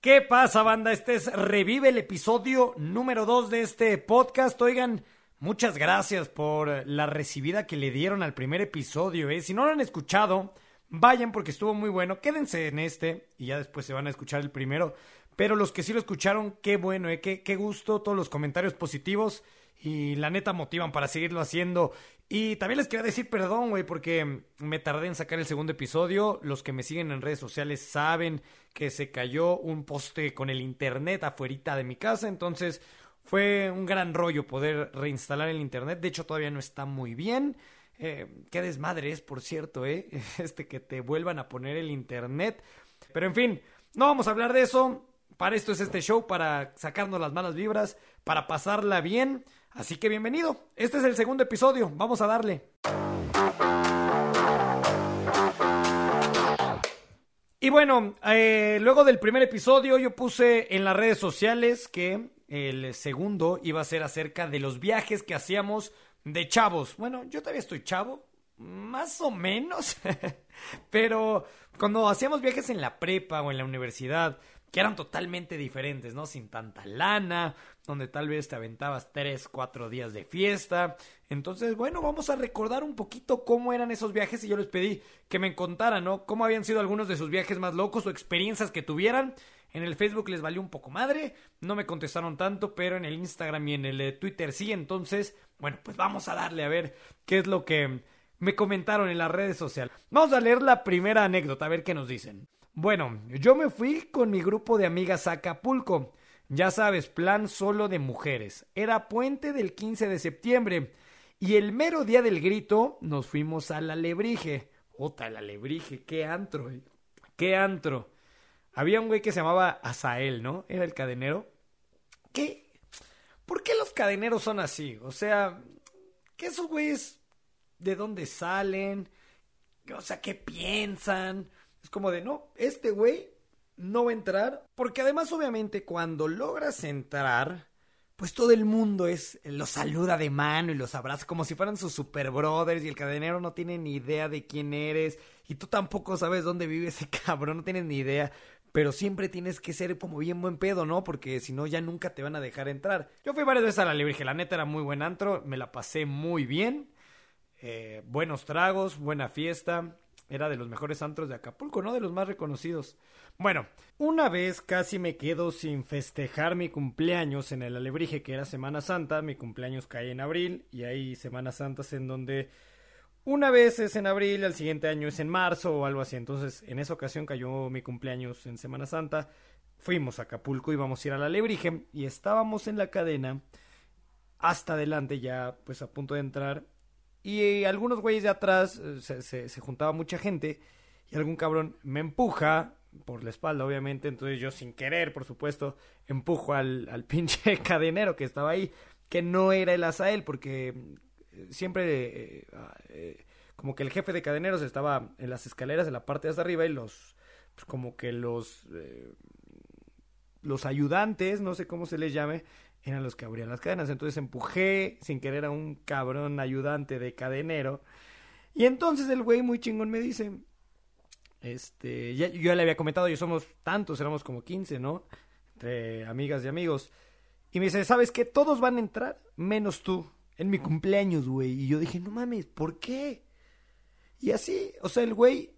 ¿Qué pasa, banda? Este es Revive el episodio número 2 de este podcast. Oigan, muchas gracias por la recibida que le dieron al primer episodio. ¿eh? Si no lo han escuchado, vayan porque estuvo muy bueno. Quédense en este y ya después se van a escuchar el primero. Pero los que sí lo escucharon, qué bueno, ¿eh? qué, qué gusto, todos los comentarios positivos y la neta motivan para seguirlo haciendo. Y también les quería decir perdón, güey, porque me tardé en sacar el segundo episodio. Los que me siguen en redes sociales saben que se cayó un poste con el internet afuerita de mi casa, entonces fue un gran rollo poder reinstalar el internet. De hecho, todavía no está muy bien. Eh, qué desmadre es, por cierto, ¿eh? Este que te vuelvan a poner el internet. Pero en fin, no vamos a hablar de eso. Para esto es este show, para sacarnos las malas vibras, para pasarla bien. Así que bienvenido. Este es el segundo episodio. Vamos a darle. Y bueno, eh, luego del primer episodio yo puse en las redes sociales que el segundo iba a ser acerca de los viajes que hacíamos de chavos. Bueno, yo todavía estoy chavo, más o menos, pero cuando hacíamos viajes en la prepa o en la universidad, que eran totalmente diferentes, ¿no? Sin tanta lana, donde tal vez te aventabas tres, cuatro días de fiesta. Entonces, bueno, vamos a recordar un poquito cómo eran esos viajes y yo les pedí que me contaran, ¿no? Cómo habían sido algunos de sus viajes más locos o experiencias que tuvieran. En el Facebook les valió un poco madre, no me contestaron tanto, pero en el Instagram y en el eh, Twitter sí. Entonces, bueno, pues vamos a darle a ver qué es lo que me comentaron en las redes sociales. Vamos a leer la primera anécdota, a ver qué nos dicen. Bueno, yo me fui con mi grupo de amigas a Acapulco. Ya sabes, plan solo de mujeres. Era puente del 15 de septiembre. Y el mero día del grito nos fuimos a la. Ota, la Lebrige, qué antro, eh. qué antro. Había un güey que se llamaba Azael, ¿no? Era el cadenero. ¿Qué? ¿Por qué los cadeneros son así? O sea, ¿qué esos güeyes de dónde salen? O sea, ¿qué piensan? Es como de, no, este güey no va a entrar. Porque además, obviamente, cuando logras entrar, pues todo el mundo es, los saluda de mano y los abraza como si fueran sus super brothers y el cadenero no tiene ni idea de quién eres y tú tampoco sabes dónde vive ese cabrón, no tienes ni idea. Pero siempre tienes que ser como bien buen pedo, ¿no? Porque si no, ya nunca te van a dejar entrar. Yo fui varias veces a la Librige, la neta era muy buen antro, me la pasé muy bien. Eh, buenos tragos, buena fiesta. Era de los mejores antros de Acapulco, ¿no? De los más reconocidos. Bueno, una vez casi me quedo sin festejar mi cumpleaños en el Alebrije, que era Semana Santa. Mi cumpleaños cae en abril y hay Semanas Santas en donde una vez es en abril, al siguiente año es en marzo o algo así. Entonces, en esa ocasión cayó mi cumpleaños en Semana Santa. Fuimos a Acapulco, íbamos a ir a la Alebrije y estábamos en la cadena hasta adelante ya, pues a punto de entrar y algunos güeyes de atrás eh, se, se, juntaba mucha gente y algún cabrón me empuja por la espalda, obviamente. Entonces yo sin querer, por supuesto, empujo al, al pinche cadenero que estaba ahí, que no era el Azael, porque eh, siempre eh, como que el jefe de cadeneros estaba en las escaleras de la parte de hasta arriba y los, pues como que los, los ayudantes, no sé cómo se les llame, eran los que abrían las cadenas. Entonces empujé sin querer a un cabrón ayudante de cadenero. Y entonces el güey muy chingón me dice, este, ya, yo ya le había comentado, yo somos tantos, éramos como 15, ¿no? Entre amigas y amigos. Y me dice, ¿sabes qué? Todos van a entrar, menos tú, en mi cumpleaños, güey. Y yo dije, no mames, ¿por qué? Y así, o sea, el güey,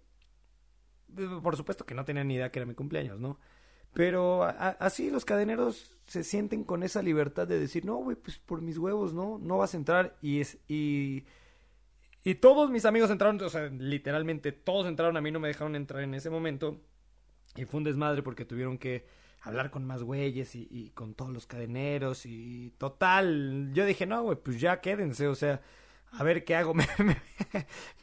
por supuesto que no tenía ni idea que era mi cumpleaños, ¿no? Pero así los cadeneros se sienten con esa libertad de decir, no, güey, pues por mis huevos, no, no vas a entrar. Y, es, y, y todos mis amigos entraron, o sea, literalmente todos entraron, a mí no me dejaron entrar en ese momento. Y fue un desmadre porque tuvieron que hablar con más güeyes y, y con todos los cadeneros y total. Yo dije, no, güey, pues ya quédense, o sea, a ver qué hago. me, me,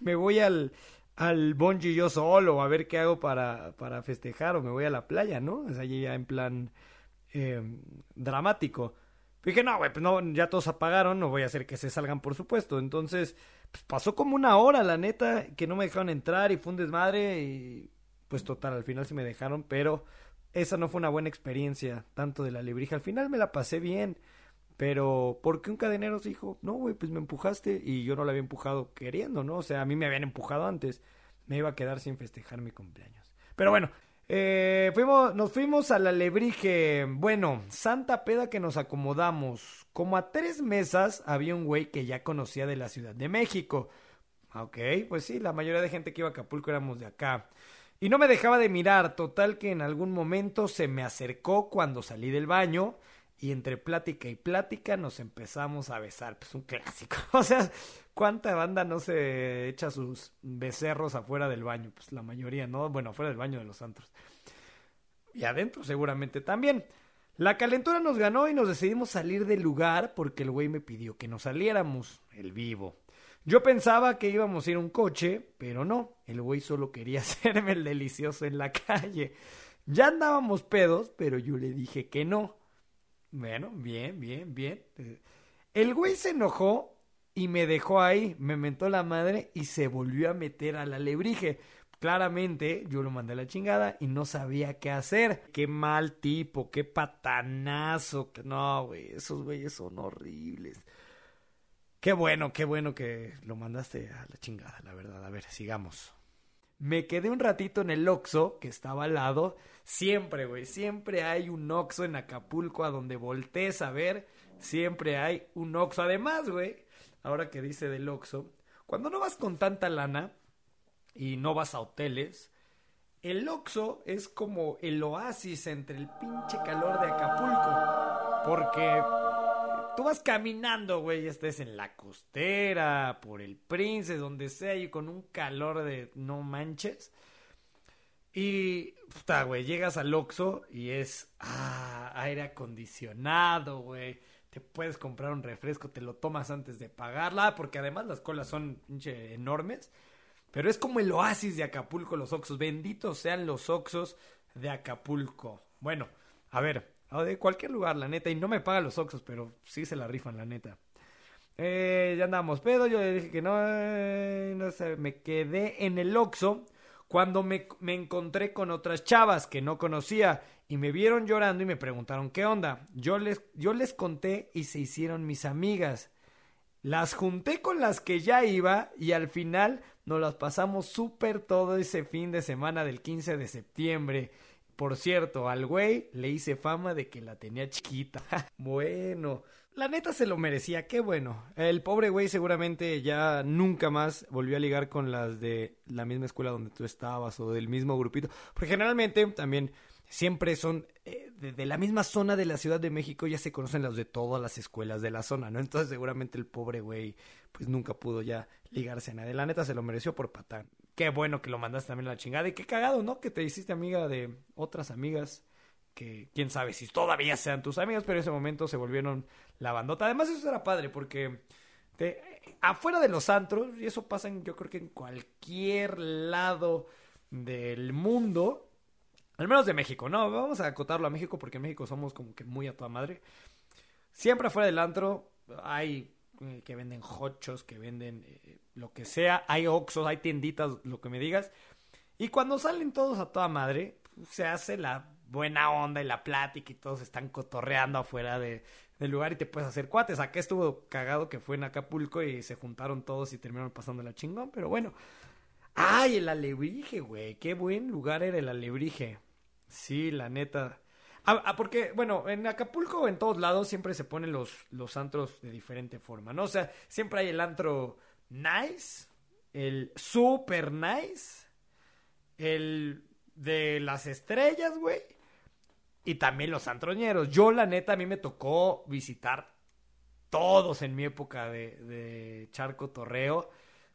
me voy al, al bungee yo solo, a ver qué hago para, para festejar, o me voy a la playa, ¿no? O sea, ya en plan eh, dramático. Dije, no, güey, pues no, ya todos apagaron, no voy a hacer que se salgan, por supuesto. Entonces, pues pasó como una hora, la neta, que no me dejaron entrar y fue un desmadre y pues total, al final sí me dejaron, pero esa no fue una buena experiencia, tanto de la librija. Al final me la pasé bien, pero ¿por qué un cadenero se dijo, no, güey, pues me empujaste y yo no la había empujado queriendo, ¿no? O sea, a mí me habían empujado antes, me iba a quedar sin festejar mi cumpleaños. Pero bueno, Eh, fuimos, nos fuimos a la. Bueno, santa peda que nos acomodamos. Como a tres mesas había un güey que ya conocía de la Ciudad de México. Ok, pues sí, la mayoría de gente que iba a Acapulco éramos de acá. Y no me dejaba de mirar, total que en algún momento se me acercó cuando salí del baño y entre plática y plática nos empezamos a besar. Pues un clásico. O sea, ¿cuánta banda no se echa sus becerros afuera del baño? Pues la mayoría, ¿no? Bueno, afuera del baño de los santos. Y adentro seguramente también. La calentura nos ganó y nos decidimos salir del lugar porque el güey me pidió que nos saliéramos, el vivo. Yo pensaba que íbamos a ir a un coche, pero no, el güey solo quería hacerme el delicioso en la calle. Ya andábamos pedos, pero yo le dije que no. Bueno, bien, bien, bien. El güey se enojó y me dejó ahí, me mentó la madre y se volvió a meter a la lebrige. Claramente yo lo mandé a la chingada y no sabía qué hacer. Qué mal tipo, qué patanazo. No, güey, esos güeyes son horribles. Qué bueno, qué bueno que lo mandaste a la chingada, la verdad. A ver, sigamos. Me quedé un ratito en el Oxxo, que estaba al lado. Siempre, güey, siempre hay un Oxxo en Acapulco a donde voltees a ver. Siempre hay un Oxxo. Además, güey, ahora que dice del Oxxo, cuando no vas con tanta lana y no vas a hoteles, el Oxxo es como el oasis entre el pinche calor de Acapulco. Porque Tú vas caminando, güey, estés en la costera, por el Prince, donde sea, y con un calor de no manches. Y, puta, güey, llegas al Oxxo y es, ah, aire acondicionado, güey. Te puedes comprar un refresco, te lo tomas antes de pagarla, porque además las colas son enormes. Pero es como el oasis de Acapulco, los Oxxos. Benditos sean los Oxxos de Acapulco. Bueno, a ver, o de cualquier lugar, la neta. Y no me pagan los Oxos, pero sí se la rifan, la neta. Eh, ya andamos pedo, yo le dije que no, eh, no sé, me quedé en el Oxxo cuando me, me, encontré con otras chavas que no conocía y me vieron llorando y me preguntaron qué onda. Yo les, yo les conté y se hicieron mis amigas. Las junté con las que ya iba y al final nos las pasamos súper todo ese fin de semana del 15 de septiembre. Por cierto, al güey le hice fama de que la tenía chiquita. bueno, la neta se lo merecía, qué bueno. El pobre güey seguramente ya nunca más volvió a ligar con las de la misma escuela donde tú estabas o del mismo grupito. Porque generalmente también siempre son eh, de, la misma zona de la Ciudad de México, ya se conocen los de todas las escuelas de la zona, ¿no? Entonces seguramente el pobre güey pues nunca pudo ya ligarse a nadie. La neta se lo mereció por patán. Qué bueno que lo mandaste también a la chingada. Y qué cagado, ¿no? Que te hiciste amiga de otras amigas que quién sabe si todavía sean tus amigas, pero en ese momento se volvieron la bandota. Además, eso era padre porque afuera de los antros, y eso pasa en, yo creo que en cualquier lado del mundo, al menos de México, no, vamos a acotarlo a México porque en México somos como que muy a toda madre. Siempre afuera del antro hay eh, que venden hochos, que venden eh, lo que sea, hay oxos, hay tienditas, lo que me digas. Y cuando salen todos a toda madre, se hace la buena onda y la plática y todos están cotorreando afuera de, del lugar y te puedes hacer cuates. Acá estuvo cagado que fue en Acapulco y se juntaron todos y terminaron pasando la chingón, pero bueno. ¡Ay, el alebrije, güey! ¡Qué buen lugar era el alebrije! Sí, la neta. Ah, ah, porque, bueno, en Acapulco en todos lados siempre se ponen los, los antros de diferente forma, ¿no? O sea, siempre hay el antro nice, el super nice, el de las estrellas, güey, y también los antroñeros. Yo, la neta, a mí me tocó visitar todos en mi época de, charco torreo,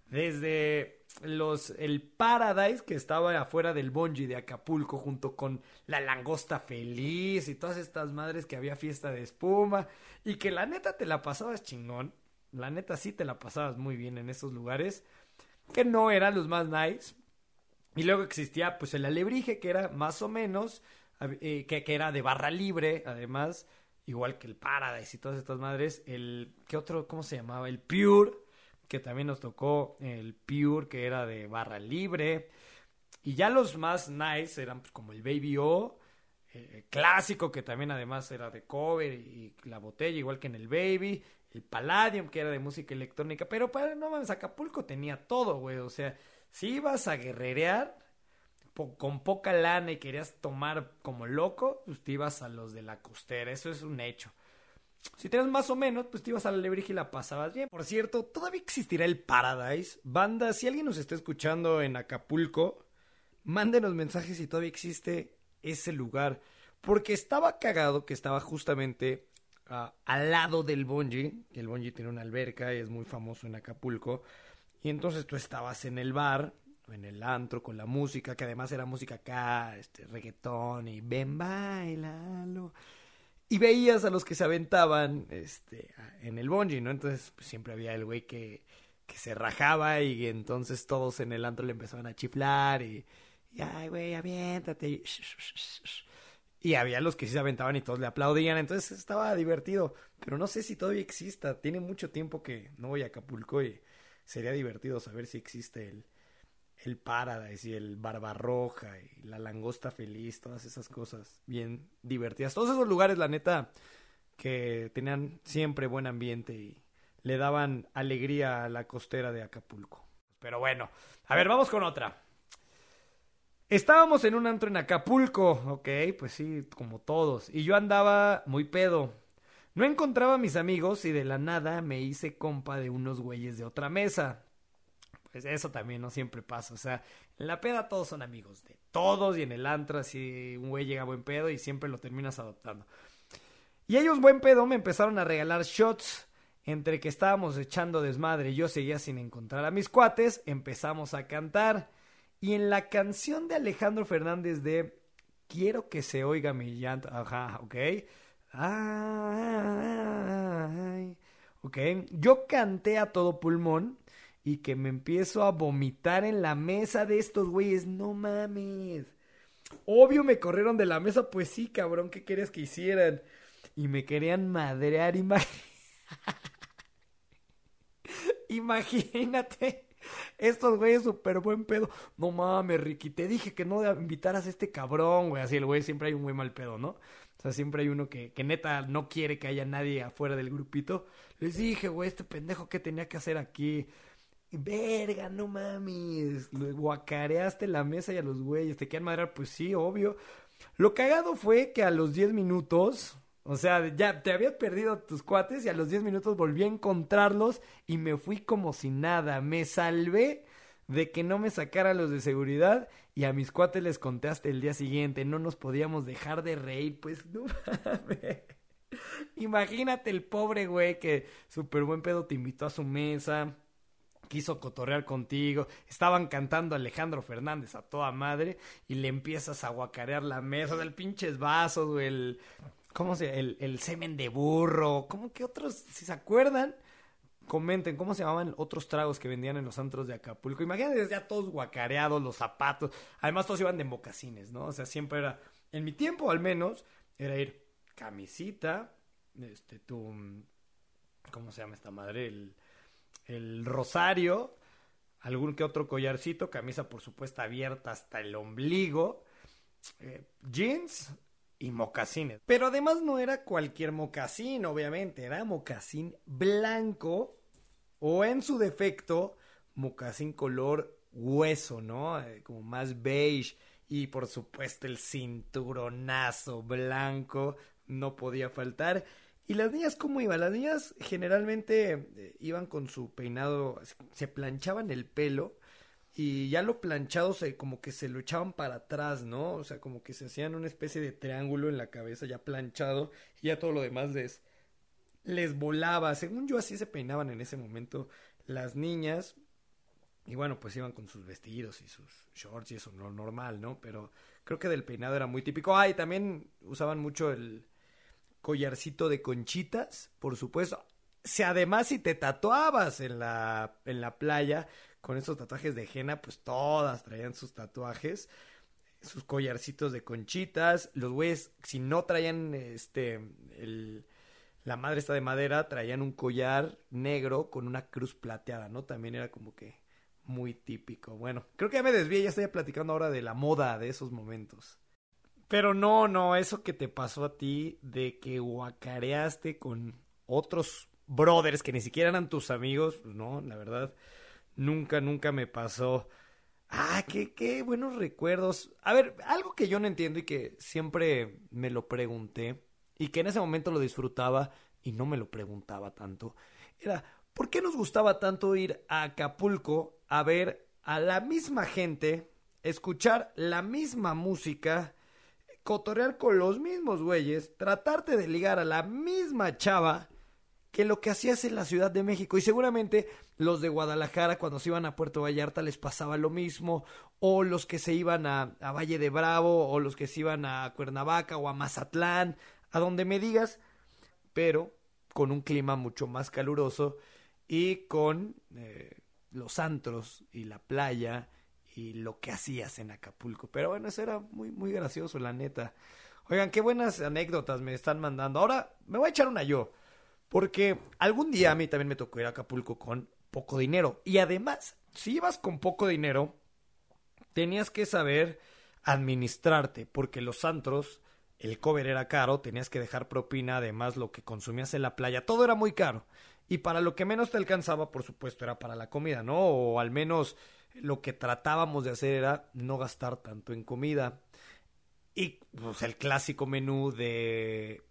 desde los el Paradise que estaba afuera del Bonji de Acapulco junto con la langosta feliz y todas estas madres que había fiesta de espuma y que la neta te la pasabas chingón. La neta sí te la pasabas muy bien en esos lugares que no eran los más nice. Y luego existía pues el alebrije que era más o menos eh, que, era de barra libre además igual que el Paradise y todas estas madres el qué otro cómo se llamaba el Pure que también nos tocó el Pure, que era de barra libre. Y ya los más nice eran pues, como el Baby O, eh, clásico, que también además era de cover y la botella, igual que en el Baby. El Palladium, que era de música electrónica. Pero para no mames, Acapulco tenía todo, güey. O sea, si ibas a guerrerear, con poca lana y querías tomar como loco, pues te ibas a los de la costera, eso es un hecho. Si tenías más o menos, pues te ibas a la Lebrija y la pasabas bien. Por cierto, todavía existirá el Paradise. Banda, si alguien nos está escuchando en Acapulco, mándenos mensajes si todavía existe ese lugar. Porque estaba cagado que estaba justamente ah, al lado del Bonji. El Bonji tiene una alberca y es muy famoso en Acapulco. Y entonces tú estabas en el bar en el antro con la música, que además era música acá, este, reggaetón y ven, bailalo. Y veías a los que se aventaban este, en el bungee, ¿no? Entonces pues, siempre había el güey que, que se rajaba y entonces todos en el antro le empezaban a chiflar y, ay, güey, aviéntate. Y había los que sí se aventaban y todos le aplaudían, entonces estaba divertido. Pero no sé si todavía exista, tiene mucho tiempo que no voy a Acapulco y sería divertido saber si existe el, el Paradise y el Barbarroja y la Langosta Feliz, todas esas cosas bien divertidas. Todos esos lugares, la neta, que tenían siempre buen ambiente y le daban alegría a la costera de Acapulco. Pero bueno, a ver, vamos con otra. Estábamos en un antro en Acapulco, ok, pues sí, como todos, y yo andaba muy pedo. No encontraba a mis amigos y de la nada me hice compa de unos güeyes de otra mesa pues eso también no siempre pasa. O sea, en la peda todos son amigos de todos y en el antro así un güey llega buen pedo y siempre lo terminas adoptando. Y ellos buen pedo me empezaron a regalar shots. Entre que estábamos echando desmadre y yo seguía sin encontrar a mis cuates, empezamos a cantar. Y en la canción de Alejandro Fernández de Quiero que se oiga mi llanto, ajá, ok. Ay, ok. Yo canté a todo pulmón y que me empiezo a vomitar en la mesa de estos güeyes. No mames. Obvio me corrieron de la mesa, pues sí, cabrón, ¿qué querías que hicieran? Y me querían madrear, Imagínate. Estos güeyes súper buen pedo. No mames, Ricky, te dije que no invitaras a este cabrón, güey. Así el güey siempre hay un güey mal pedo, ¿no? O sea, siempre hay uno que, que neta no quiere que haya nadie afuera del grupito. Les dije, güey, este pendejo que tenía que hacer aquí. Verga, no mames. Guacareaste la mesa y a los güeyes. ¿Te quieren madrear? Pues sí, obvio. Lo cagado fue que a los 10 minutos. O sea, ya te habías perdido tus cuates y a los 10 minutos volví a encontrarlos y me fui como si nada. Me salvé de que no me sacaran los de seguridad y a mis cuates les conté hasta el día siguiente. No nos podíamos dejar de reír, pues no. Imagínate el pobre güey que súper buen pedo te invitó a su mesa quiso cotorrear contigo, estaban cantando Alejandro Fernández a toda madre y le empiezas a guacarear la mesa del pinches vasos, o el, ¿cómo se, el, el semen de burro, ¿cómo que otros, si se acuerdan? comenten cómo se llamaban otros tragos que vendían en los antros de Acapulco. Imagínate ya todos guacareados, los zapatos. Además, todos iban de mocasines, ¿no? O sea, siempre era, en mi tiempo al menos, era ir camisita, este, tu, ¿cómo se llama esta madre? El, el rosario, algún que otro collarcito, camisa por supuesto abierta hasta el ombligo, eh, jeans y mocasines. Pero además no era cualquier mocasín, obviamente, era mocasín blanco o en su defecto mocasín color hueso, ¿no? Eh, como más beige y por supuesto el cinturonazo blanco no podía faltar. ¿Y las niñas cómo iban? Las niñas generalmente eh, iban con su peinado, se planchaban el pelo y ya lo planchado como que se lo echaban para atrás, ¿no? O sea, como que se hacían una especie de triángulo en la cabeza ya planchado y ya todo lo demás les les volaba. Según yo así se peinaban en ese momento las niñas. Y bueno, pues iban con sus vestidos y sus shorts y eso no normal, ¿no? Pero creo que del peinado era muy típico. Ah, también usaban mucho el collarcito de conchitas, por supuesto. Si además si te tatuabas en la, en la playa con esos tatuajes de henna, pues todas traían sus tatuajes, sus collarcitos de conchitas. Los güeyes, si no traían este, el, la madre está de madera, traían un collar negro con una cruz plateada, ¿no? También era como que muy típico. Bueno, creo que ya me desvié, ya estoy platicando ahora de la moda de esos momentos. Pero no, no, eso que te pasó a ti de que guacareaste con otros brothers que ni siquiera eran tus amigos, pues no, la verdad, nunca, nunca me pasó. Ah, qué, qué buenos recuerdos. A ver, algo que yo no entiendo y que siempre me lo pregunté y que en ese momento lo disfrutaba y no me lo preguntaba tanto, era, ¿por qué nos gustaba tanto ir a Acapulco a ver a la misma gente, escuchar la misma música, cotorrear con los mismos güeyes, tratarte de ligar a la misma chava que lo que hacías en la Ciudad de México. Y seguramente los de Guadalajara cuando se iban a Puerto Vallarta les pasaba lo mismo, o los que se iban a, Valle de Bravo, o los que se iban a Cuernavaca o a Mazatlán, a donde me digas, pero con un clima mucho más caluroso y con eh, los antros y la playa y lo que hacías en Acapulco. Pero bueno, eso era muy, muy gracioso, la neta. Oigan, qué buenas anécdotas me están mandando. Ahora me voy a echar una yo. Porque algún día a mí también me tocó ir a Acapulco con poco dinero. Y además, si ibas con poco dinero, tenías que saber administrarte. Porque los antros, el cover era caro, tenías que dejar propina, además lo que consumías en la playa, todo era muy caro. Y para lo que menos te alcanzaba, por supuesto, era para la comida, ¿no? O al menos lo que tratábamos de hacer era no gastar tanto en comida. Y pues el clásico menú de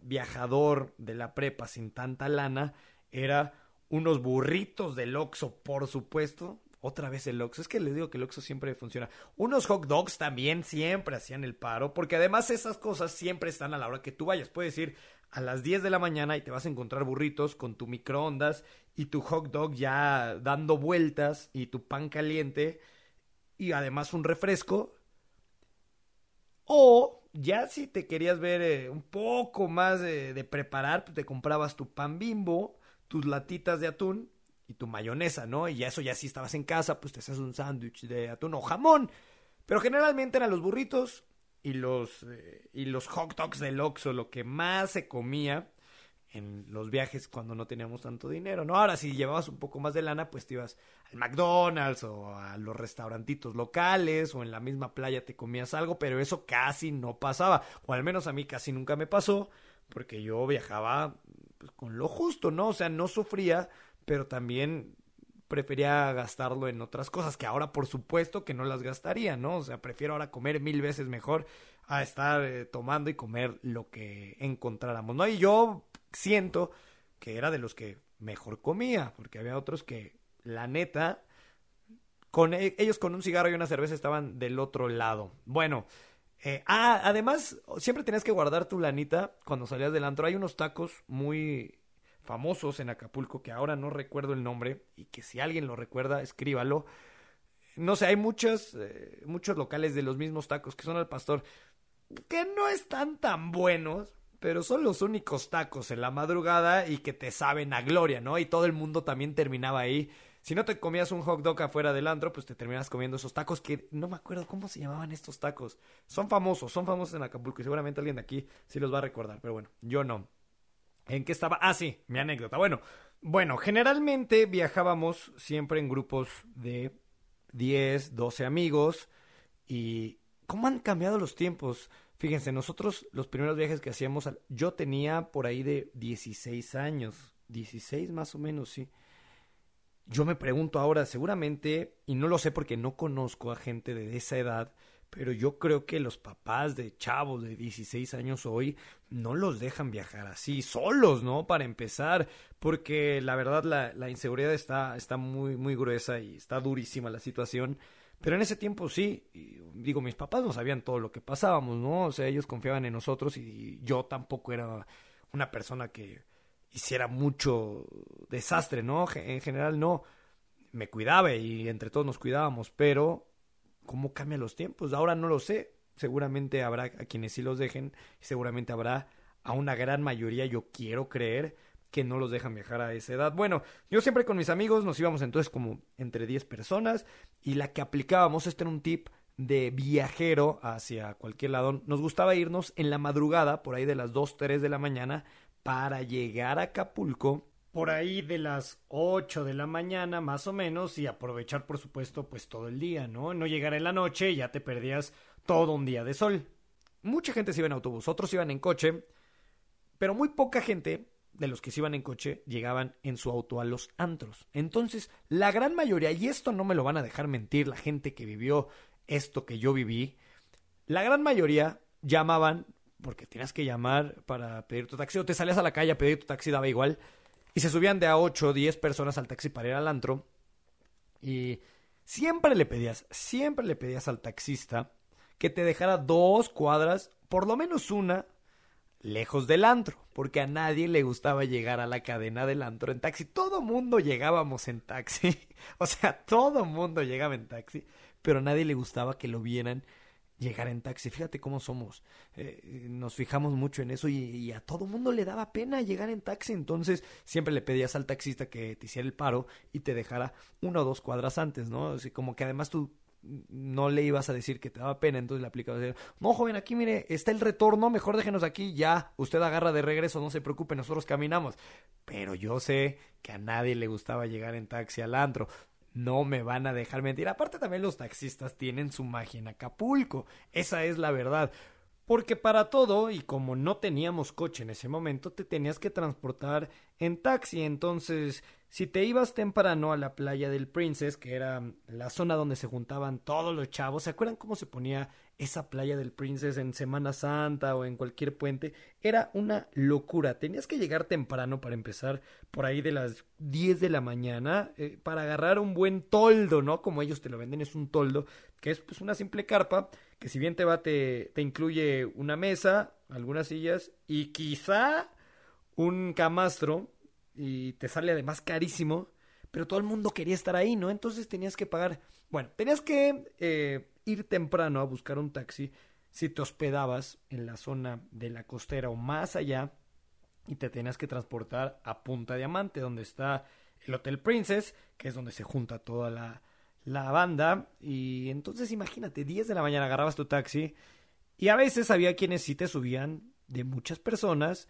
viajador de la prepa sin tanta lana era unos burritos del Oxxo, por supuesto. Otra vez el Oxxo. Es que les digo que el Oxxo siempre funciona. Unos hot dogs también siempre hacían el paro. Porque además esas cosas siempre están a la hora que tú vayas. Puedes ir a las 10 de la mañana y te vas a encontrar burritos con tu microondas y tu hot dog ya dando vueltas y tu pan caliente y además un refresco. O ya si te querías ver eh, un poco más de preparar, pues te comprabas tu pan bimbo, tus latitas de atún y tu mayonesa, ¿no? Y ya eso ya si estabas en casa, pues te haces un sándwich de atún o jamón. Pero generalmente eran los burritos y los, eh, y los hot dogs del Oxxo lo que más se comía en los viajes cuando no teníamos tanto dinero, ¿no? Ahora si llevabas un poco más de lana, pues te ibas al McDonald's o a los restaurantitos locales o en la misma playa te comías algo, pero eso casi no pasaba, o al menos a mí casi nunca me pasó, porque yo viajaba pues, con lo justo, ¿no? O sea, no sufría, pero también prefería gastarlo en otras cosas que ahora por supuesto que no las gastaría, ¿no? O sea, prefiero ahora comer mil veces mejor a estar eh, tomando y comer lo que encontráramos, ¿no? Y yo siento que era de los que mejor comía, porque había otros que, la neta, con e, ellos con un cigarro y una cerveza estaban del otro lado. Bueno, eh, ah, además, siempre tenías que guardar tu lanita cuando salías del antro. Hay unos tacos muy famosos en Acapulco que ahora no recuerdo el nombre y que si alguien lo recuerda, escríbalo. No sé, hay muchos, eh, muchos locales de los mismos tacos que son al pastor que no están tan buenos, pero son los únicos tacos en la madrugada y que te saben a gloria, ¿no? Y todo el mundo también terminaba ahí. Si no te comías un hot dog afuera del antro, pues te terminas comiendo esos tacos que no me acuerdo cómo se llamaban estos tacos. Son famosos, son famosos en Acapulco y seguramente alguien de aquí sí los va a recordar, pero bueno, yo no. ¿En qué estaba? Ah, sí, mi anécdota. Bueno, bueno, generalmente viajábamos siempre en grupos de 10, 12 amigos y ¿cómo han cambiado los tiempos? Fíjense, nosotros los primeros viajes que hacíamos, yo tenía por ahí de 16 años, 16 más o menos, sí. Yo me pregunto ahora, seguramente, y no lo sé porque no conozco a gente de esa edad, pero yo creo que los papás de chavos de 16 años hoy no los dejan viajar así, solos, ¿no? Para empezar, porque la verdad la, la inseguridad está, está muy, muy gruesa y está durísima la situación. Pero en ese tiempo sí, digo, mis papás no sabían todo lo que pasábamos, ¿no? O sea, ellos confiaban en nosotros y yo tampoco era una persona que hiciera mucho desastre, ¿no? En general no. Me cuidaba y entre todos nos cuidábamos, pero ¿cómo cambian los tiempos? Ahora no lo sé. Seguramente habrá a quienes sí los dejen, y seguramente habrá a una gran mayoría, yo quiero creer, que no los dejan viajar a esa edad. Bueno, yo siempre con mis amigos nos íbamos entonces como entre 10 personas y la que aplicábamos, este era un tip de viajero hacia cualquier lado, nos gustaba irnos en la madrugada, por ahí de las 2, 3 de la mañana, para llegar a Acapulco por ahí de las 8 de la mañana más o menos y aprovechar por supuesto pues todo el día, ¿no? No llegar en la noche y ya te perdías todo un día de sol. Mucha gente se iba en autobús, otros iban en coche, pero muy poca gente de los que se iban en coche llegaban en su auto a los antros. Entonces, la gran mayoría, y esto no me lo van a dejar mentir la gente que vivió esto que yo viví, la gran mayoría llamaban, porque tenías que llamar para pedir tu taxi, o te salías a la calle a pedir tu taxi, daba igual, y se subían de a 8 o 10 personas al taxi para ir al antro, y siempre le pedías, siempre le pedías al taxista que te dejara dos cuadras, por lo menos una, lejos del antro, porque a nadie le gustaba llegar a la cadena del antro en taxi. Todo mundo llegábamos en taxi, o sea, todo mundo llegaba en taxi, pero a nadie le gustaba que lo vieran llegar en taxi. Fíjate cómo somos. Eh, nos fijamos mucho en eso y, a todo mundo le daba pena llegar en taxi. Entonces siempre le pedías al taxista que te hiciera el paro y te dejara una o dos cuadras antes, ¿no? Así como que además tú no le ibas a decir que te daba pena, entonces le aplicabas, no joven, aquí mire, está el retorno, mejor déjenos aquí, ya, usted agarra de regreso, no se preocupe, nosotros caminamos. Pero yo sé que a nadie le gustaba llegar en taxi al antro. No me van a dejar mentir. Aparte también los taxistas tienen su magia en Acapulco. Esa es la verdad. Porque para todo, y como no teníamos coche en ese momento, te tenías que transportar en taxi. Entonces, si te ibas temprano a la playa del Princess, que era la zona donde se juntaban todos los chavos, ¿se acuerdan cómo se ponía esa playa del Princess en Semana Santa o en cualquier puente? Era una locura. Tenías que llegar temprano para empezar por ahí de las 10 de la mañana eh, para agarrar un buen toldo, ¿no? Como ellos te lo venden, es un toldo, que es pues una simple carpa que si bien te va, te, te incluye una mesa, algunas sillas y quizá un camastro y te sale además carísimo, pero todo el mundo quería estar ahí, ¿no? Entonces tenías que pagar, bueno, tenías que eh, ir temprano a buscar un taxi si te hospedabas en la zona de la costera o más allá y te tenías que transportar a Punta Diamante, donde está el Hotel Princess, que es donde se junta toda la, la banda. Y entonces imagínate, 10 de la mañana agarrabas tu taxi y a veces había quienes sí te subían de muchas personas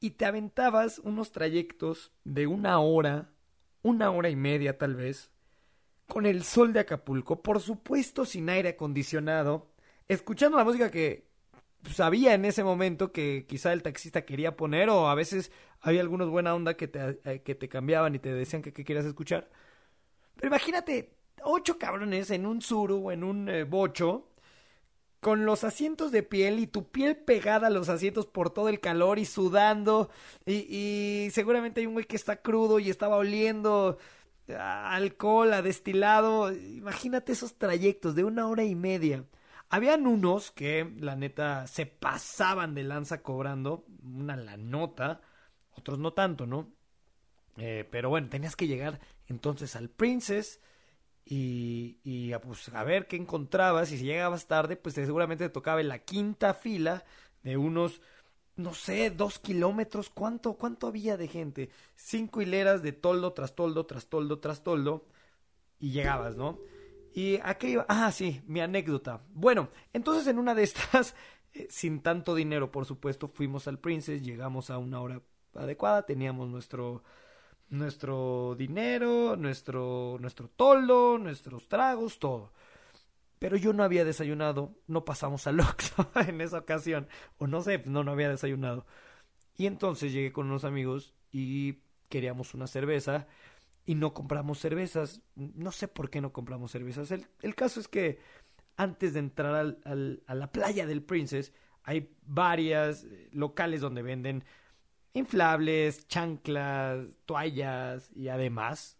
y te aventabas unos trayectos de una hora, una hora y media tal vez, con el sol de Acapulco, por supuesto sin aire acondicionado, escuchando la música que sabía en ese momento que quizá el taxista quería poner o a veces había algunos buena onda que te, eh, que te cambiaban y te decían que, querías escuchar. Pero imagínate, ocho cabrones en un suru o en un eh, bocho, con los asientos de piel y tu piel pegada a los asientos por todo el calor y sudando. Y, seguramente hay un güey que está crudo y estaba oliendo alcohol, a destilado. Imagínate esos trayectos de una hora y media. Habían unos que, la neta, se pasaban de lanza cobrando una la nota, otros no tanto, ¿no? Eh, pero bueno, tenías que llegar entonces al Princess y, y a, pues, a ver qué encontrabas. Y si llegabas tarde, pues seguramente te tocaba en la quinta fila de unos, no sé, dos kilómetros. ¿Cuánto, cuánto había de gente? Cinco hileras de toldo tras toldo, tras toldo, tras toldo. Y llegabas, ¿no? Y aquí iba. Ah, sí, mi anécdota. Bueno, entonces en una de estas, eh, sin tanto dinero, por supuesto, fuimos al Princess, llegamos a una hora adecuada, teníamos nuestro nuestro dinero, nuestro, nuestro toldo, nuestros tragos, todo. Pero yo no había desayunado, no pasamos al Oxxo en esa ocasión, o no sé, no, no había desayunado. Y entonces llegué con unos amigos y queríamos una cerveza y no compramos cervezas. No sé por qué no compramos cervezas. El, el caso es que antes de entrar al, al, a la playa del Princess hay varias eh, locales donde venden inflables, chanclas, toallas y además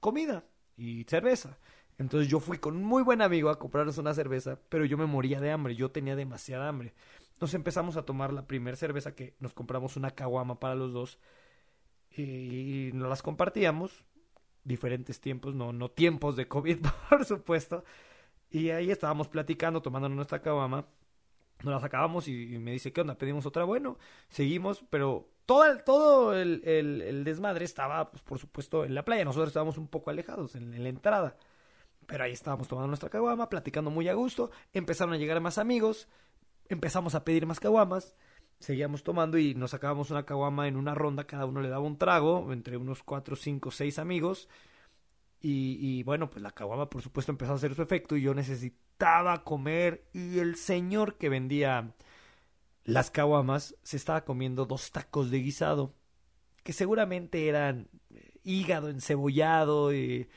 comida y cerveza. Entonces yo fui con un muy buen amigo a comprarnos una cerveza, pero yo me moría de hambre, yo tenía demasiada hambre. Nos empezamos a tomar la primera cerveza que nos compramos una caguama para los dos y nos las compartíamos. Diferentes tiempos, no, no tiempos de COVID, por supuesto. Y ahí estábamos platicando, tomando nuestra caguama. Nos las acabamos y, me dice, ¿qué onda? ¿Pedimos otra? Bueno, seguimos, pero todo el, todo el, el, desmadre estaba, pues, por supuesto, en la playa. Nosotros estábamos un poco alejados en, la entrada. Pero ahí estábamos tomando nuestra caguama, platicando muy a gusto. Empezaron a llegar más amigos. Empezamos a pedir más caguamas. Seguíamos tomando y nos sacábamos una caguama en una ronda. Cada uno le daba un trago entre unos cuatro, cinco, seis amigos. Y, y bueno, pues la caguama, por supuesto, empezó a hacer su efecto. Y yo necesitaba comer. Y el señor que vendía las caguamas, se estaba comiendo dos tacos de guisado, que seguramente eran eh, hígado encebollado y,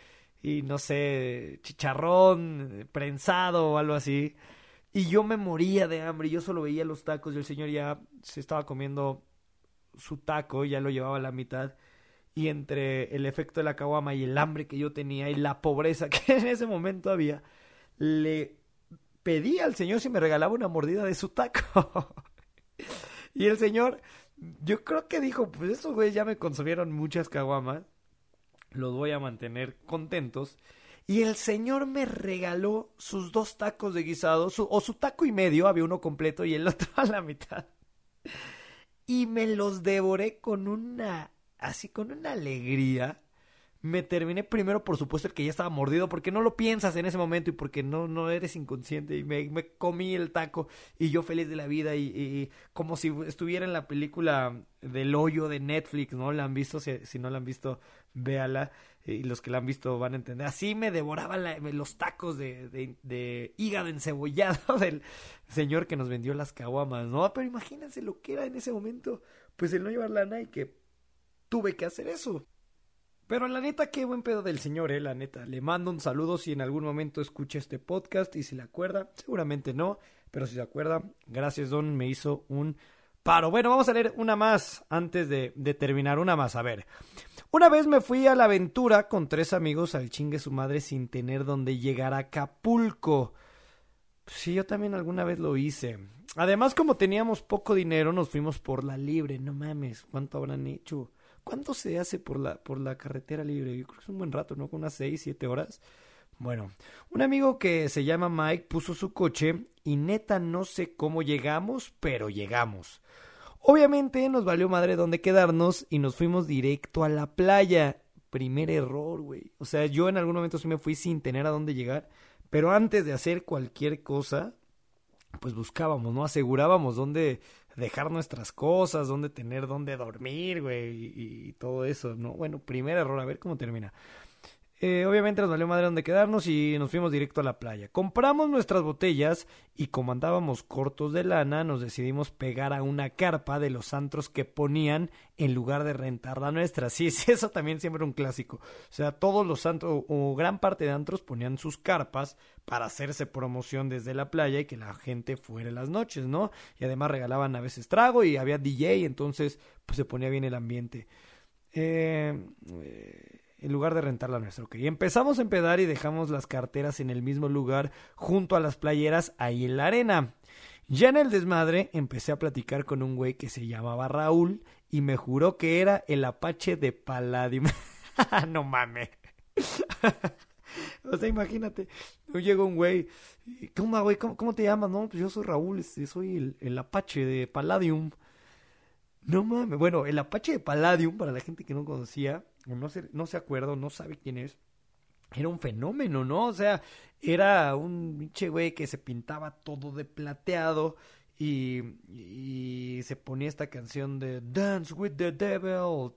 y no sé, chicharrón eh, prensado o algo así. Y yo me moría de hambre, yo solo veía los tacos y el señor ya se estaba comiendo su taco, ya lo llevaba a la mitad. Y entre el efecto de la caguama y el hambre que yo tenía y la pobreza que en ese momento había, le pedí al señor si me regalaba una mordida de su taco. y el señor, yo creo que dijo, pues esos güeyes ya me consumieron muchas caguamas, los voy a mantener contentos. Y el señor me regaló sus dos tacos de guisado, o su taco y medio, había uno completo y el otro a la mitad. Y me los devoré con una, así con una alegría me terminé primero, por supuesto, el que ya estaba mordido, porque no lo piensas en ese momento y porque no, no eres inconsciente. Y me, comí el taco y yo feliz de la vida y, como si estuviera en la película del hoyo de Netflix, ¿no? La han visto, si, si no la han visto, véala. Y los que la han visto van a entender. Así me devoraba los tacos de, de, de hígado encebollado del señor que nos vendió las caguamas, ¿no? Pero imagínense lo que era en ese momento, pues el no llevar lana y que tuve que hacer eso. Pero la neta, qué buen pedo del señor, eh, la neta. Le mando un saludo si en algún momento escucha este podcast y si le acuerda, seguramente no, pero si se acuerda, gracias Don, me hizo un paro. Bueno, vamos a leer una más antes de, terminar, una más, a ver. Una vez me fui a la aventura con tres amigos al chingue su madre sin tener donde llegar a Acapulco. Sí, yo también alguna vez lo hice. Además, como teníamos poco dinero, nos fuimos por la libre. No mames, ¿cuánto habrán hecho? ¿Cuánto se hace por la, por la carretera libre? Yo creo que es un buen rato, ¿no? Con unas 6, 7 horas. Bueno, un amigo que se llama Mike puso su coche y neta no sé cómo llegamos, pero llegamos. Obviamente nos valió madre dónde quedarnos y nos fuimos directo a la playa. Primer error, güey. O sea, yo en algún momento sí me fui sin tener a dónde llegar, pero antes de hacer cualquier cosa, pues buscábamos, ¿no? Asegurábamos dónde dejar nuestras cosas, dónde tener dónde dormir, güey, y, todo eso, ¿no? Bueno, primer error, a ver cómo termina. Eh, obviamente nos valió madre donde quedarnos y nos fuimos directo a la playa. Compramos nuestras botellas y como andábamos cortos de lana, nos decidimos pegar a una carpa de los antros que ponían en lugar de rentar la nuestra. Sí, sí, eso también siempre un clásico. O sea, todos los antros o gran parte de antros ponían sus carpas para hacerse promoción desde la playa y que la gente fuera las noches, ¿no? Y además regalaban a veces trago y había DJ, entonces pues se ponía bien el ambiente. Eh, eh, en lugar de rentarla nuestra, ok. Y empezamos a empedar y dejamos las carteras en el mismo lugar junto a las playeras ahí en la arena. Ya en el desmadre empecé a platicar con un güey que se llamaba Raúl y me juró que era el Apache de Palladium. no mames. O sea, imagínate, llega un güey, ¿cómo? ¿Cómo, te llamas? No, pues yo soy Raúl, este, soy el, Apache de Palladium. No mames, bueno, el Apache de Palladium, para la gente que no conocía, o no se, no se acuerda, no sabe quién es, era un fenómeno, ¿no? O sea, era un pinche güey que se pintaba todo de plateado y, y, se ponía esta canción de Dance with the Devil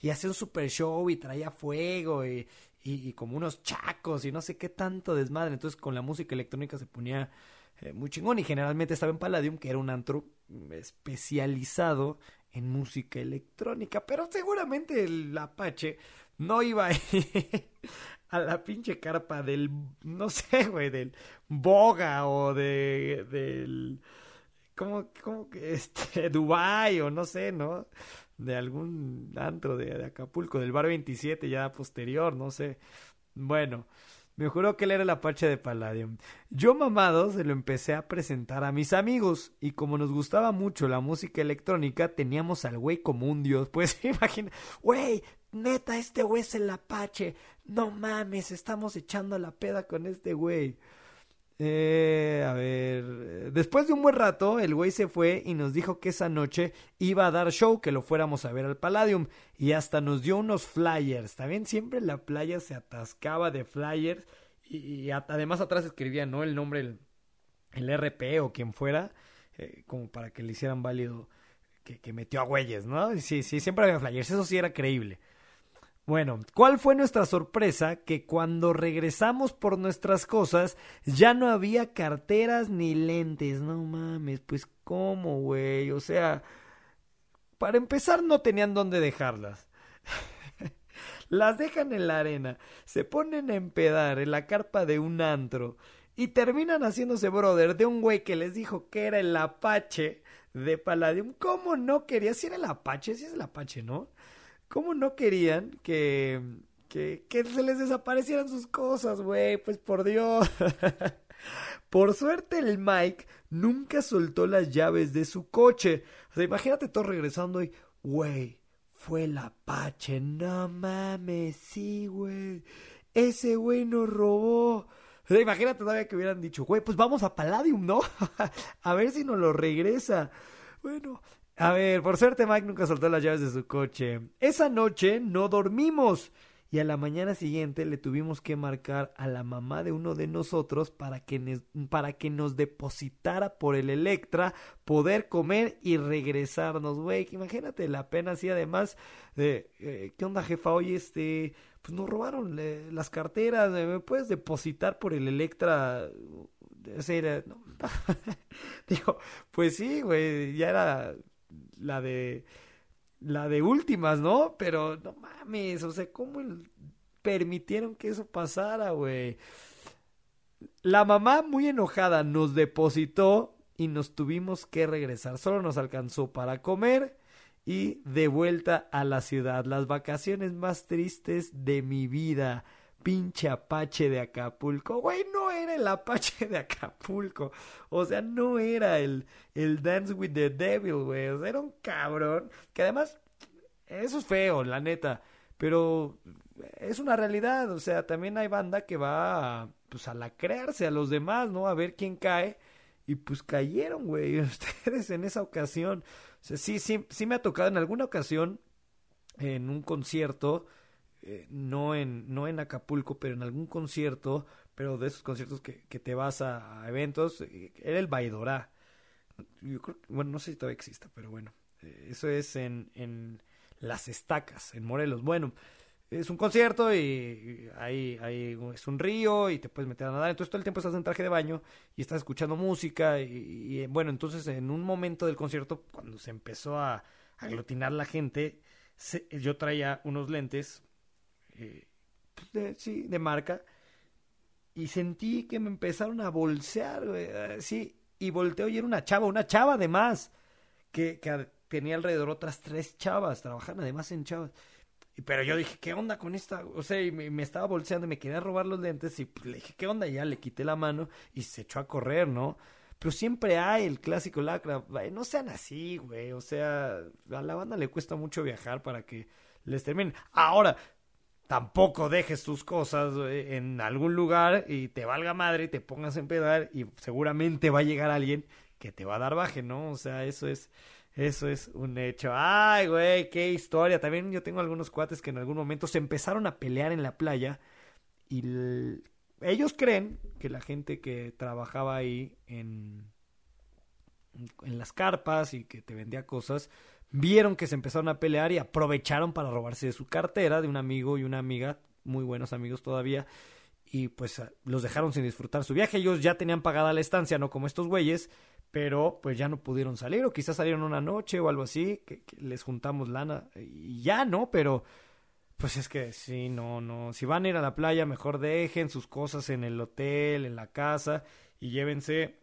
y hacía un super show y traía fuego y, y, como unos chacos y no sé qué tanto desmadre. Entonces con la música electrónica se ponía eh, muy chingón y generalmente estaba en Palladium que era un antro especializado en música electrónica pero seguramente el Apache no iba a la pinche carpa del, no sé, güey, del Boga o de, del, ¿cómo, cómo que, este, Dubai o no sé, ¿no? De algún antro de, Acapulco, del bar 27 ya posterior, no sé. Bueno, me juró que él era el Apache de Palladium. Yo, mamado, se lo empecé a presentar a mis amigos. Y como nos gustaba mucho la música electrónica, teníamos al güey como un dios. Pues imagina, güey, neta, este güey es el Apache. No mames, estamos echando la peda con este güey. Eh, a ver, después de un buen rato, el güey se fue y nos dijo que esa noche iba a dar show, que lo fuéramos a ver al Palladium. Y hasta nos dio unos flyers. También siempre la playa se atascaba de flyers. Y, además atrás escribía, ¿no? El nombre, el, el RP o quien fuera, eh, como para que le hicieran válido que, que metió a güeyes, ¿no? Sí, sí, siempre había flyers. Eso sí era creíble. Bueno, ¿cuál fue nuestra sorpresa? Que cuando regresamos por nuestras cosas ya no había carteras ni lentes. No mames, pues cómo, güey. O sea, para empezar no tenían dónde dejarlas. Las dejan en la arena, se ponen a empedar en la carpa de un antro y terminan haciéndose brother de un güey que les dijo que era el Apache de Palladium. ¿Cómo no quería? Si era el Apache, si es el Apache, ¿no? ¿Cómo no querían que, que, que se les desaparecieran sus cosas, güey? Pues por Dios. por suerte el Mike nunca soltó las llaves de su coche. O sea, imagínate todo regresando y, güey, fue el Apache, no mames, sí, güey. Ese güey nos robó. Imagínate todavía que hubieran dicho, güey, pues vamos a Palladium, ¿no? a ver si nos lo regresa. Bueno, a ver, por suerte Mike nunca soltó las llaves de su coche. Esa noche no dormimos y a la mañana siguiente le tuvimos que marcar a la mamá de uno de nosotros para que, para que nos depositara por el Electra, poder comer y regresarnos, güey. Imagínate la pena así, además de, eh, ¿qué onda, jefa? Oye, este, pues nos robaron eh, las carteras, ¿me puedes depositar por el Electra? no. Digo, pues sí, güey, ya era la de la de últimas, ¿no? Pero no mames, o sea, ¿cómo permitieron que eso pasara, güey? La mamá muy enojada nos depositó y nos tuvimos que regresar. Solo nos alcanzó para comer y de vuelta a la ciudad. Las vacaciones más tristes de mi vida pinche Apache de Acapulco. Güey, no era el Apache de Acapulco. O sea, no era el, el Dance with the Devil, güey. O sea, era un cabrón. Que además, eso es feo, la neta. Pero es una realidad. O sea, también hay banda que va a, pues, a lacrearse a los demás, ¿no? A ver quién cae. Y pues cayeron, güey. Ustedes en esa ocasión. O sea, sí, sí, sí me ha tocado en alguna ocasión en un concierto eh, no, en, no en Acapulco, pero en algún concierto, pero de esos conciertos que, que te vas a, eventos, eh, era el Baidorá. Yo creo, bueno, no sé si todavía exista, pero bueno, eh, eso es en, en Las Estacas, en Morelos. Bueno, es un concierto y ahí, ahí es un río y te puedes meter a nadar. Entonces todo el tiempo estás en traje de baño y estás escuchando música. Y, bueno, entonces en un momento del concierto, cuando se empezó a aglutinar la gente, yo traía unos lentes eh, pues, de, sí, de marca. Y sentí que me empezaron a bolsear, eh, sí, y volteo y era una chava, una chava además, que, que tenía alrededor otras tres chavas, trabajan además en chavas. Pero yo dije, ¿qué onda con esta? O sea, y me, estaba bolseando y me quería robar los lentes y pues, le dije, ¿qué onda? Y ya le quité la mano y se echó a correr, ¿no? Pero siempre hay el clásico lacra. No sean así, güey. O sea, a la banda le cuesta mucho viajar para que les terminen. Ahora, tampoco dejes tus cosas eh, en algún lugar y te valga madre y te pongas en pedal y seguramente va a llegar alguien que te va a dar baje, ¿no? O sea, eso es eso es un hecho. Ay, güey, qué historia. También yo tengo algunos cuates que en algún momento se empezaron a pelear en la playa y ellos creen que la gente que trabajaba ahí en en las carpas y que te vendía cosas vieron que se empezaron a pelear y aprovecharon para robarse de su cartera de un amigo y una amiga, muy buenos amigos todavía, y pues los dejaron sin disfrutar su viaje. Ellos ya tenían pagada la estancia, no como estos güeyes, pero pues ya no pudieron salir o quizás salieron una noche o algo así, que, les juntamos lana y ya, ¿no? Pero pues es que sí, no, no, si van a ir a la playa, mejor dejen sus cosas en el hotel, en la casa y llévense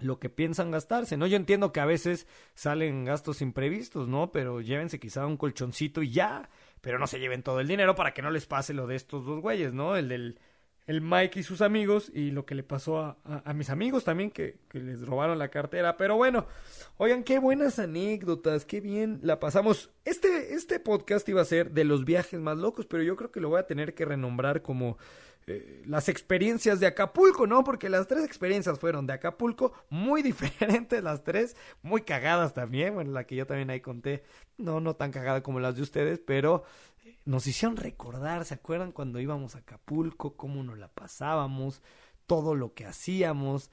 lo que piensan gastarse, ¿no? Yo entiendo que a veces salen gastos imprevistos, ¿no? Pero llévense quizá un colchoncito y ya, pero no se lleven todo el dinero para que no les pase lo de estos dos güeyes, ¿no? El del el Mike y sus amigos y lo que le pasó a, a, mis amigos también que, que, les robaron la cartera. Pero bueno, oigan, qué buenas anécdotas, qué bien la pasamos. Este, este podcast iba a ser de los viajes más locos, pero yo creo que lo voy a tener que renombrar como eh, las experiencias de Acapulco, ¿no? Porque las tres experiencias fueron de Acapulco, muy diferentes las tres, muy cagadas también, bueno, la que yo también ahí conté, no, no tan cagada como las de ustedes, pero nos hicieron recordar, ¿se acuerdan cuando íbamos a Acapulco, cómo nos la pasábamos, todo lo que hacíamos?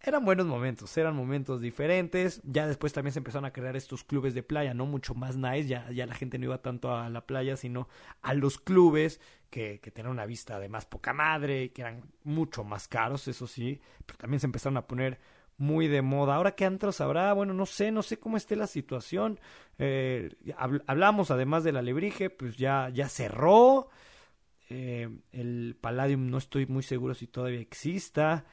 eran buenos momentos, eran momentos diferentes. Ya después también se empezaron a crear estos clubes de playa, no mucho más nice. Ya, ya la gente no iba tanto a la playa, sino a los clubes que, que tenían una vista además poca madre, que eran mucho más caros, eso sí. Pero también se empezaron a poner muy de moda. Ahora qué antros habrá, bueno, no sé, no sé cómo esté la situación. Eh, hablamos además del alebrije, pues ya, ya cerró. Eh, el Palladium no estoy muy seguro si todavía exista.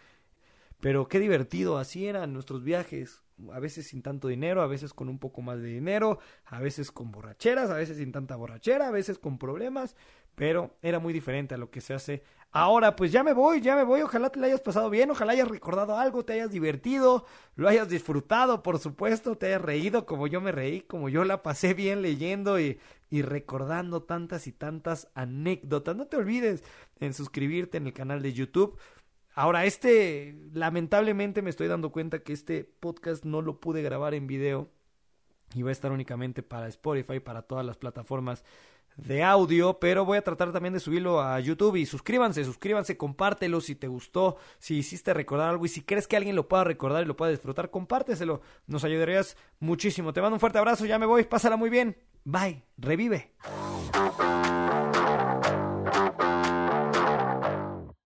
Pero qué divertido, así eran nuestros viajes. A veces sin tanto dinero, a veces con un poco más de dinero, a veces con borracheras, a veces sin tanta borrachera, a veces con problemas, pero era muy diferente a lo que se hace ahora. Pues ya me voy, ya me voy. Ojalá te la hayas pasado bien, ojalá hayas recordado algo, te hayas divertido, lo hayas disfrutado, por supuesto, te hayas reído como yo me reí, como yo la pasé bien leyendo y, y recordando tantas y tantas anécdotas. No te olvides en suscribirte en el canal de YouTube. Ahora, este, lamentablemente me estoy dando cuenta que este podcast no lo pude grabar en video y va a estar únicamente para Spotify, para todas las plataformas de audio, pero voy a tratar también de subirlo a YouTube y suscríbanse, suscríbanse, compártelo si te gustó, si hiciste recordar algo y si crees que alguien lo pueda recordar y lo pueda disfrutar, compárteselo, nos ayudarías muchísimo. Te mando un fuerte abrazo, ya me voy, pásala muy bien, bye, revive.